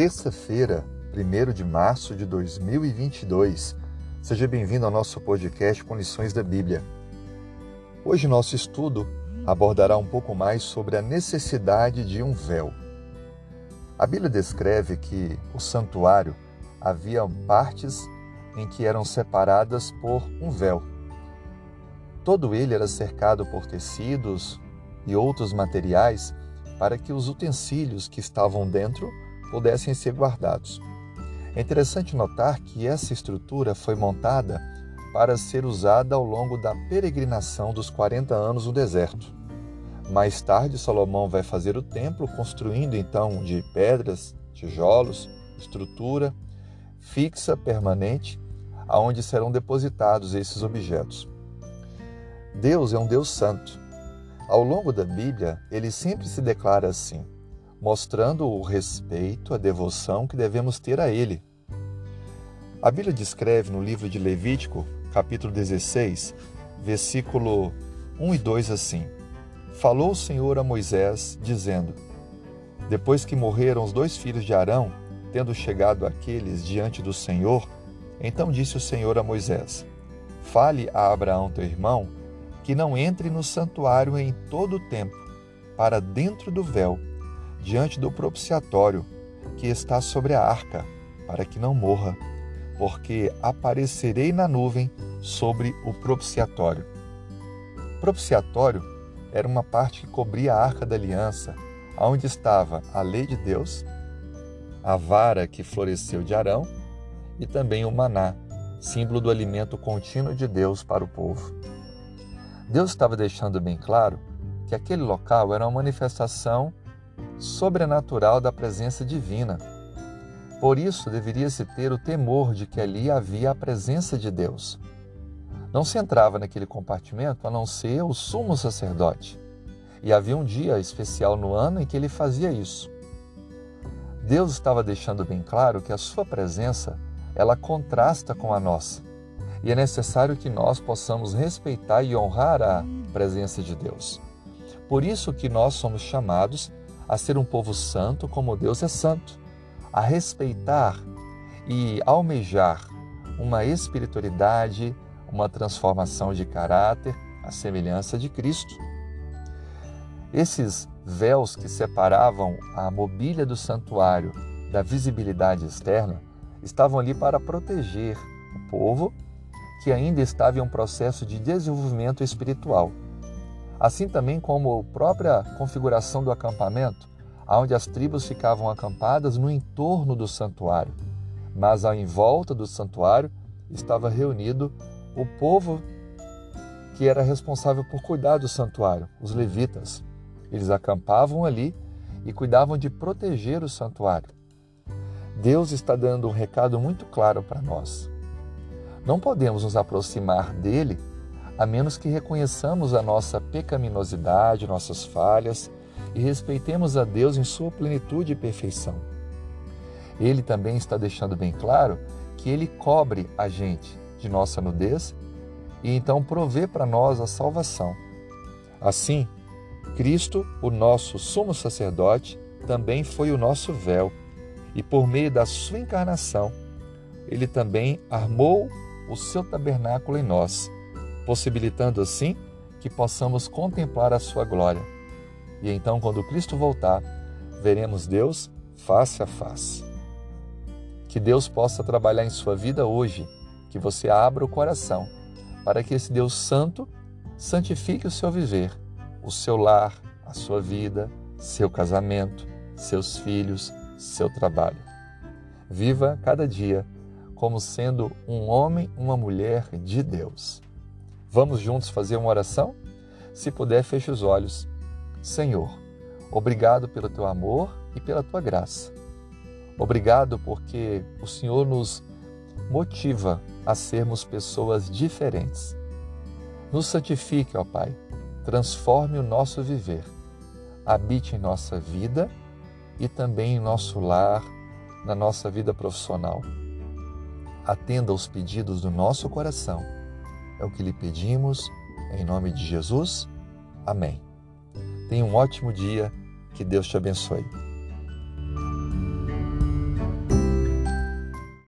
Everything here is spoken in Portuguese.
terça-feira, 1 de março de 2022. Seja bem-vindo ao nosso podcast com lições da Bíblia. Hoje nosso estudo abordará um pouco mais sobre a necessidade de um véu. A Bíblia descreve que o santuário havia partes em que eram separadas por um véu. Todo ele era cercado por tecidos e outros materiais para que os utensílios que estavam dentro pudessem ser guardados. É interessante notar que essa estrutura foi montada para ser usada ao longo da peregrinação dos 40 anos no deserto. Mais tarde, Salomão vai fazer o templo, construindo então de pedras, tijolos, estrutura fixa, permanente, aonde serão depositados esses objetos. Deus é um Deus santo ao longo da Bíblia, ele sempre se declara assim, mostrando o respeito, a devoção que devemos ter a ele. A Bíblia descreve no livro de Levítico, capítulo 16, versículo 1 e 2 assim: Falou o Senhor a Moisés, dizendo: Depois que morreram os dois filhos de Arão, tendo chegado aqueles diante do Senhor, então disse o Senhor a Moisés: Fale a Abraão teu irmão que não entre no santuário em todo o tempo, para dentro do véu, diante do propiciatório que está sobre a arca, para que não morra, porque aparecerei na nuvem sobre o propiciatório. Propiciatório era uma parte que cobria a arca da aliança, onde estava a lei de Deus, a vara que floresceu de Arão e também o maná, símbolo do alimento contínuo de Deus para o povo. Deus estava deixando bem claro que aquele local era uma manifestação sobrenatural da presença divina. Por isso, deveria-se ter o temor de que ali havia a presença de Deus. Não se entrava naquele compartimento a não ser o sumo sacerdote. E havia um dia especial no ano em que ele fazia isso. Deus estava deixando bem claro que a sua presença, ela contrasta com a nossa e é necessário que nós possamos respeitar e honrar a presença de Deus. Por isso que nós somos chamados a ser um povo santo como Deus é santo, a respeitar e almejar uma espiritualidade, uma transformação de caráter, a semelhança de Cristo. Esses véus que separavam a mobília do santuário da visibilidade externa estavam ali para proteger o povo que ainda estava em um processo de desenvolvimento espiritual. Assim também como a própria configuração do acampamento, onde as tribos ficavam acampadas no entorno do santuário, mas em volta do santuário estava reunido o povo que era responsável por cuidar do santuário, os levitas. Eles acampavam ali e cuidavam de proteger o santuário. Deus está dando um recado muito claro para nós. Não podemos nos aproximar dele a menos que reconheçamos a nossa pecaminosidade, nossas falhas e respeitemos a Deus em sua plenitude e perfeição. Ele também está deixando bem claro que ele cobre a gente de nossa nudez e então provê para nós a salvação. Assim, Cristo, o nosso sumo sacerdote, também foi o nosso véu, e por meio da sua encarnação, ele também armou o seu tabernáculo em nós, possibilitando assim que possamos contemplar a sua glória. E então, quando Cristo voltar, veremos Deus face a face. Que Deus possa trabalhar em sua vida hoje, que você abra o coração para que esse Deus Santo santifique o seu viver, o seu lar, a sua vida, seu casamento, seus filhos, seu trabalho. Viva cada dia como sendo um homem, uma mulher de Deus. Vamos juntos fazer uma oração? Se puder, feche os olhos. Senhor, obrigado pelo teu amor e pela tua graça. Obrigado porque o Senhor nos motiva a sermos pessoas diferentes. Nos santifique, ó Pai, transforme o nosso viver, habite em nossa vida e também em nosso lar, na nossa vida profissional atenda aos pedidos do nosso coração. É o que lhe pedimos, em nome de Jesus. Amém. Tenha um ótimo dia, que Deus te abençoe.